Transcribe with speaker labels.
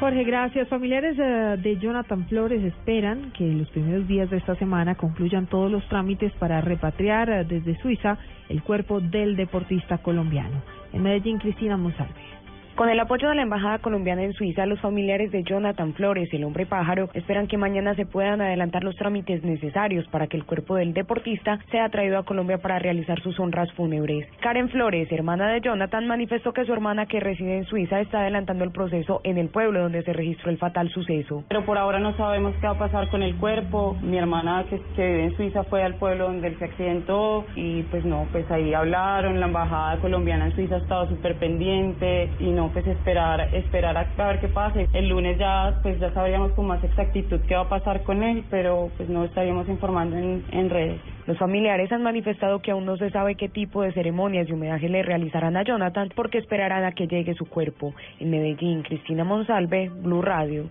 Speaker 1: Jorge, gracias. Familiares eh, de Jonathan Flores esperan que los primeros días de esta semana concluyan todos los trámites para repatriar eh, desde Suiza el cuerpo del deportista colombiano. En Medellín, Cristina Monsalve.
Speaker 2: Con el apoyo de la Embajada colombiana en Suiza, los familiares de Jonathan Flores, el hombre pájaro, esperan que mañana se puedan adelantar los trámites necesarios para que el cuerpo del deportista sea traído a Colombia para realizar sus honras fúnebres. Karen Flores, hermana de Jonathan, manifestó que su hermana que reside en Suiza está adelantando el proceso en el pueblo donde se registró el fatal suceso.
Speaker 3: Pero por ahora no sabemos qué va a pasar con el cuerpo. Mi hermana que, que vive en Suiza fue al pueblo donde se accidentó y pues no, pues ahí hablaron, la Embajada colombiana en Suiza ha estado súper pendiente y no pues esperar esperar a, ver qué pase. El lunes ya pues ya sabríamos con más exactitud qué va a pasar con él, pero pues no estaríamos informando en, en redes.
Speaker 2: Los familiares han manifestado que aún no se sabe qué tipo de ceremonias y homenaje le realizarán a Jonathan porque esperarán a que llegue su cuerpo. En Medellín, Cristina Monsalve, Blue Radio.